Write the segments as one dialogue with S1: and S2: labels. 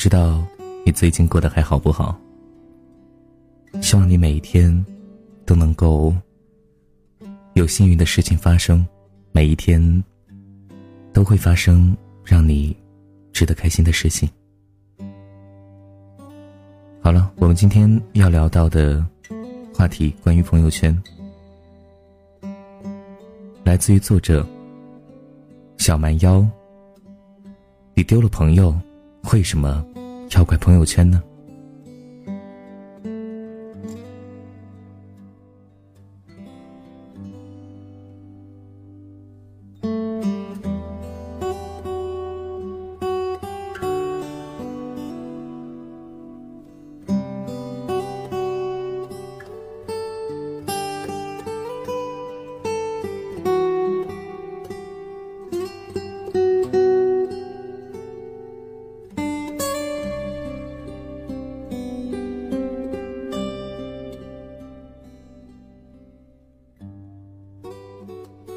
S1: 知道你最近过得还好不好？希望你每一天都能够有幸运的事情发生，每一天都会发生让你值得开心的事情。好了，我们今天要聊到的话题关于朋友圈，来自于作者小蛮腰。你丢了朋友，为什么要怪朋友圈呢？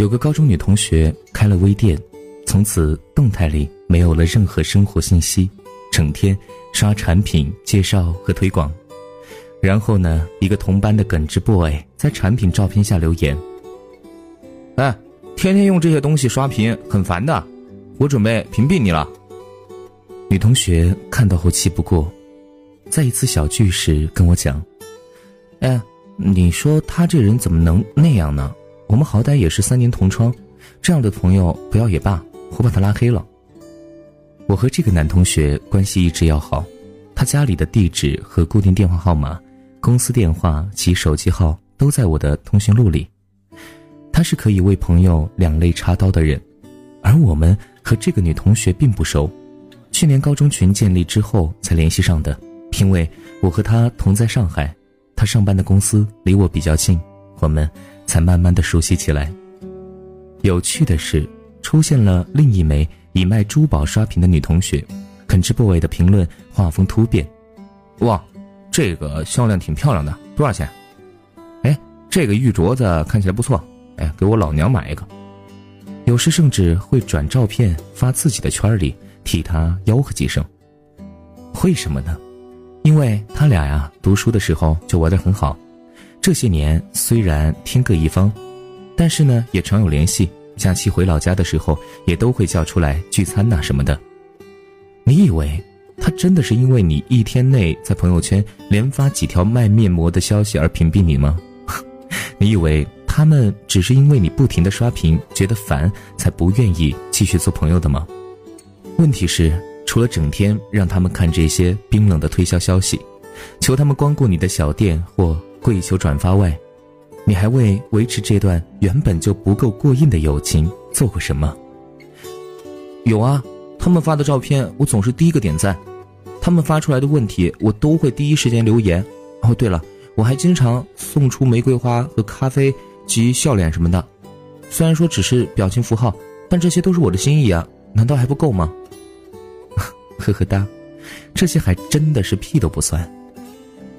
S1: 有个高中女同学开了微店，从此动态里没有了任何生活信息，整天刷产品介绍和推广。然后呢，一个同班的耿直 boy 在产品照片下留言：“
S2: 哎，天天用这些东西刷屏，很烦的，我准备屏蔽你了。”
S1: 女同学看到后气不过，在一次小聚时跟我讲：“哎，你说他这人怎么能那样呢？”我们好歹也是三年同窗，这样的朋友不要也罢，我把他拉黑了。我和这个男同学关系一直要好，他家里的地址和固定电话号码、公司电话及手机号都在我的通讯录里。他是可以为朋友两肋插刀的人，而我们和这个女同学并不熟，去年高中群建立之后才联系上的。因为我和他同在上海，他上班的公司离我比较近，我们。才慢慢的熟悉起来。有趣的是，出现了另一枚以卖珠宝刷屏的女同学，肯吃不韦的评论画风突变：“
S2: 哇，这个销量挺漂亮的，多少钱？哎，这个玉镯子看起来不错，哎，给我老娘买一个。”
S1: 有时甚至会转照片发自己的圈里，替她吆喝几声。为什么呢？因为他俩呀，读书的时候就玩得很好。这些年虽然天各一方，但是呢也常有联系。假期回老家的时候，也都会叫出来聚餐呐什么的。你以为他真的是因为你一天内在朋友圈连发几条卖面膜的消息而屏蔽你吗？你以为他们只是因为你不停的刷屏觉得烦才不愿意继续做朋友的吗？问题是，除了整天让他们看这些冰冷的推销消息，求他们光顾你的小店或。跪求转发外，你还为维持这段原本就不够过硬的友情做过什么？
S2: 有啊，他们发的照片我总是第一个点赞，他们发出来的问题我都会第一时间留言。哦，对了，我还经常送出玫瑰花和咖啡及笑脸什么的。虽然说只是表情符号，但这些都是我的心意啊，难道还不够吗？
S1: 呵呵哒，这些还真的是屁都不算。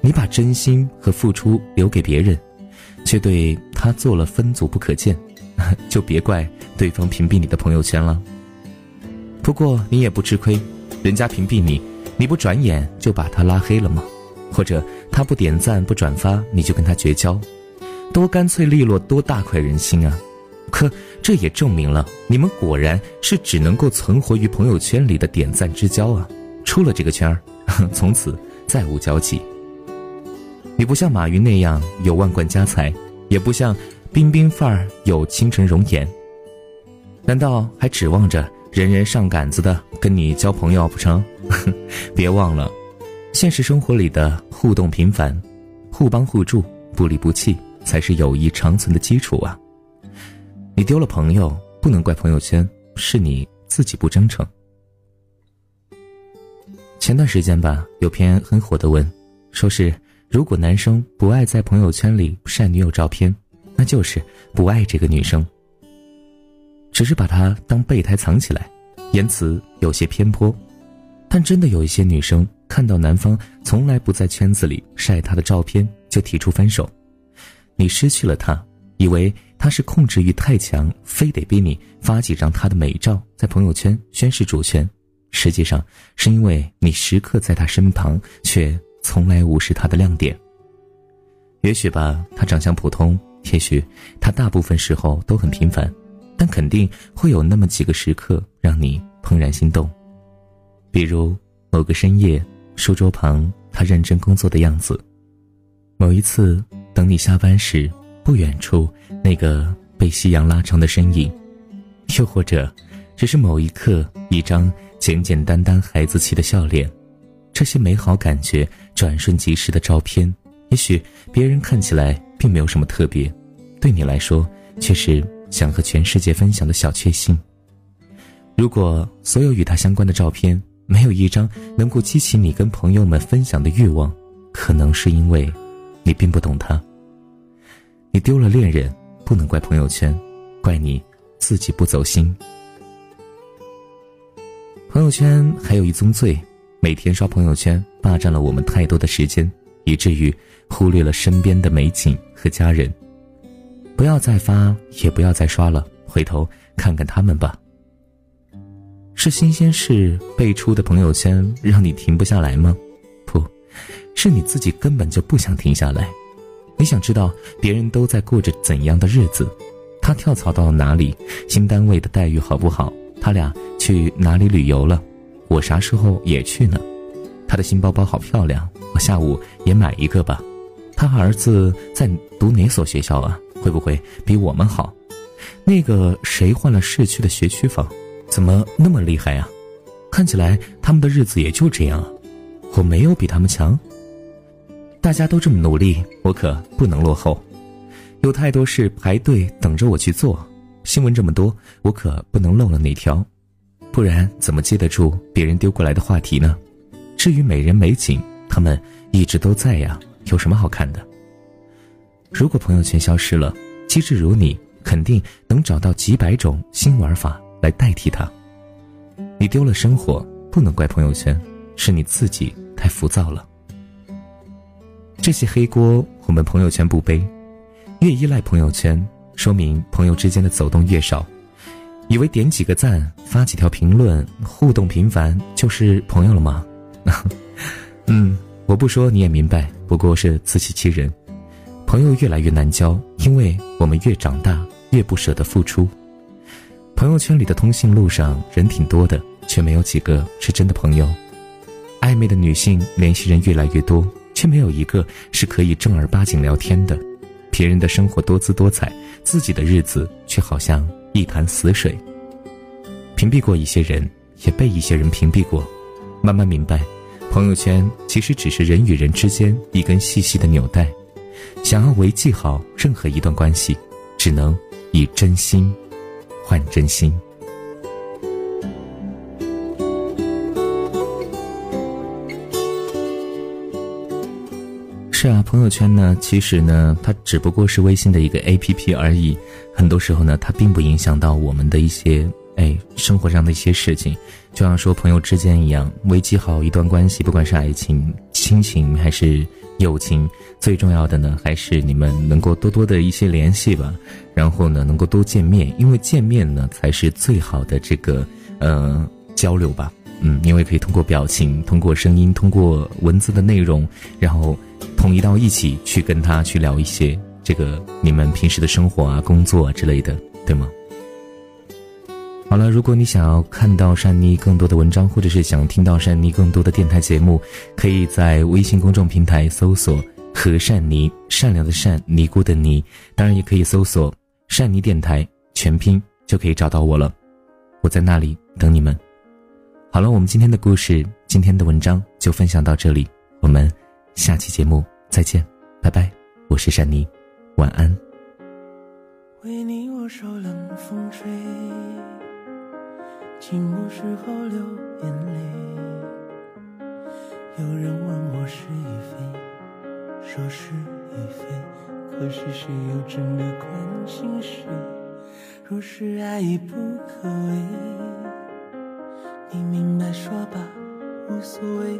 S1: 你把真心和付出留给别人，却对他做了分组不可见，就别怪对方屏蔽你的朋友圈了。不过你也不吃亏，人家屏蔽你，你不转眼就把他拉黑了吗？或者他不点赞不转发，你就跟他绝交，多干脆利落，多大快人心啊！可这也证明了你们果然是只能够存活于朋友圈里的点赞之交啊！出了这个圈儿，从此再无交集。你不像马云那样有万贯家财，也不像彬彬范儿有倾城容颜。难道还指望着人人上杆子的跟你交朋友不成？别忘了，现实生活里的互动频繁、互帮互助、不离不弃，才是友谊长存的基础啊！你丢了朋友，不能怪朋友圈，是你自己不真诚。前段时间吧，有篇很火的文，说是。如果男生不爱在朋友圈里晒女友照片，那就是不爱这个女生，只是把她当备胎藏起来，言辞有些偏颇。但真的有一些女生看到男方从来不在圈子里晒她的照片，就提出分手。你失去了他，以为他是控制欲太强，非得逼你发几张他的美照在朋友圈宣示主权，实际上是因为你时刻在他身旁，却从来无视他的亮点。也许吧，他长相普通，也许他大部分时候都很平凡，但肯定会有那么几个时刻让你怦然心动。比如某个深夜，书桌旁他认真工作的样子；某一次等你下班时，不远处那个被夕阳拉长的身影；又或者，只是某一刻一张简简单单孩子气的笑脸。这些美好感觉转瞬即逝的照片。也许别人看起来并没有什么特别，对你来说却是想和全世界分享的小确幸。如果所有与他相关的照片没有一张能够激起你跟朋友们分享的欲望，可能是因为你并不懂他。你丢了恋人，不能怪朋友圈，怪你自己不走心。朋友圈还有一宗罪，每天刷朋友圈，霸占了我们太多的时间，以至于。忽略了身边的美景和家人，不要再发，也不要再刷了，回头看看他们吧。是新鲜事辈出的朋友圈让你停不下来吗？不，是你自己根本就不想停下来。你想知道别人都在过着怎样的日子？他跳槽到了哪里？新单位的待遇好不好？他俩去哪里旅游了？我啥时候也去呢？他的新包包好漂亮，我下午也买一个吧。他儿子在读哪所学校啊？会不会比我们好？那个谁换了市区的学区房，怎么那么厉害啊？看起来他们的日子也就这样啊。我没有比他们强。大家都这么努力，我可不能落后。有太多事排队等着我去做。新闻这么多，我可不能漏了哪条，不然怎么接得住别人丢过来的话题呢？至于美人美景，他们一直都在呀。有什么好看的？如果朋友圈消失了，机智如你，肯定能找到几百种新玩法来代替它。你丢了生活，不能怪朋友圈，是你自己太浮躁了。这些黑锅我们朋友圈不背，越依赖朋友圈，说明朋友之间的走动越少。以为点几个赞、发几条评论、互动频繁就是朋友了吗？嗯。我不说你也明白，不过是自欺欺人。朋友越来越难交，因为我们越长大越不舍得付出。朋友圈里的通讯录上人挺多的，却没有几个是真的朋友。暧昧的女性联系人越来越多，却没有一个是可以正儿八经聊天的。别人的生活多姿多彩，自己的日子却好像一潭死水。屏蔽过一些人，也被一些人屏蔽过，慢慢明白。朋友圈其实只是人与人之间一根细细的纽带，想要维系好任何一段关系，只能以真心换真心。是啊，朋友圈呢，其实呢，它只不过是微信的一个 A P P 而已，很多时候呢，它并不影响到我们的一些。哎，生活上的一些事情，就像说朋友之间一样，维系好一段关系，不管是爱情、亲情还是友情，最重要的呢，还是你们能够多多的一些联系吧。然后呢，能够多见面，因为见面呢，才是最好的这个呃交流吧。嗯，因为可以通过表情、通过声音、通过文字的内容，然后统一到一起去跟他去聊一些这个你们平时的生活啊、工作啊之类的，对吗？好了，如果你想要看到善妮更多的文章，或者是想听到善妮更多的电台节目，可以在微信公众平台搜索“和善妮”，善良的善，尼姑的尼。当然，也可以搜索“善妮电台”全拼，就可以找到我了。我在那里等你们。好了，我们今天的故事，今天的文章就分享到这里，我们下期节目再见，拜拜。我是善妮，晚安。为你，我受冷风吹。寂寞时候流眼泪，有人问我是与非，说是与非，可是谁又真的关心谁？若是爱已不可为，你明白说吧，无所谓，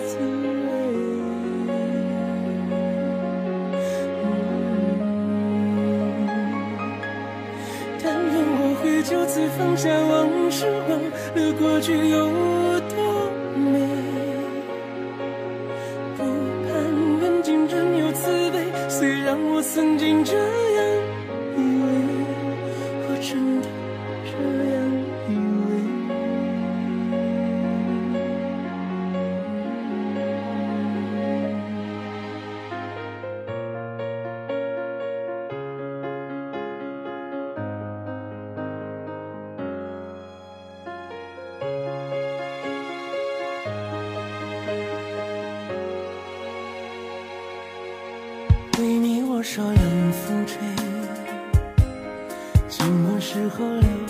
S3: 次放下往事，忘了过去有多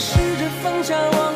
S3: 试着放下往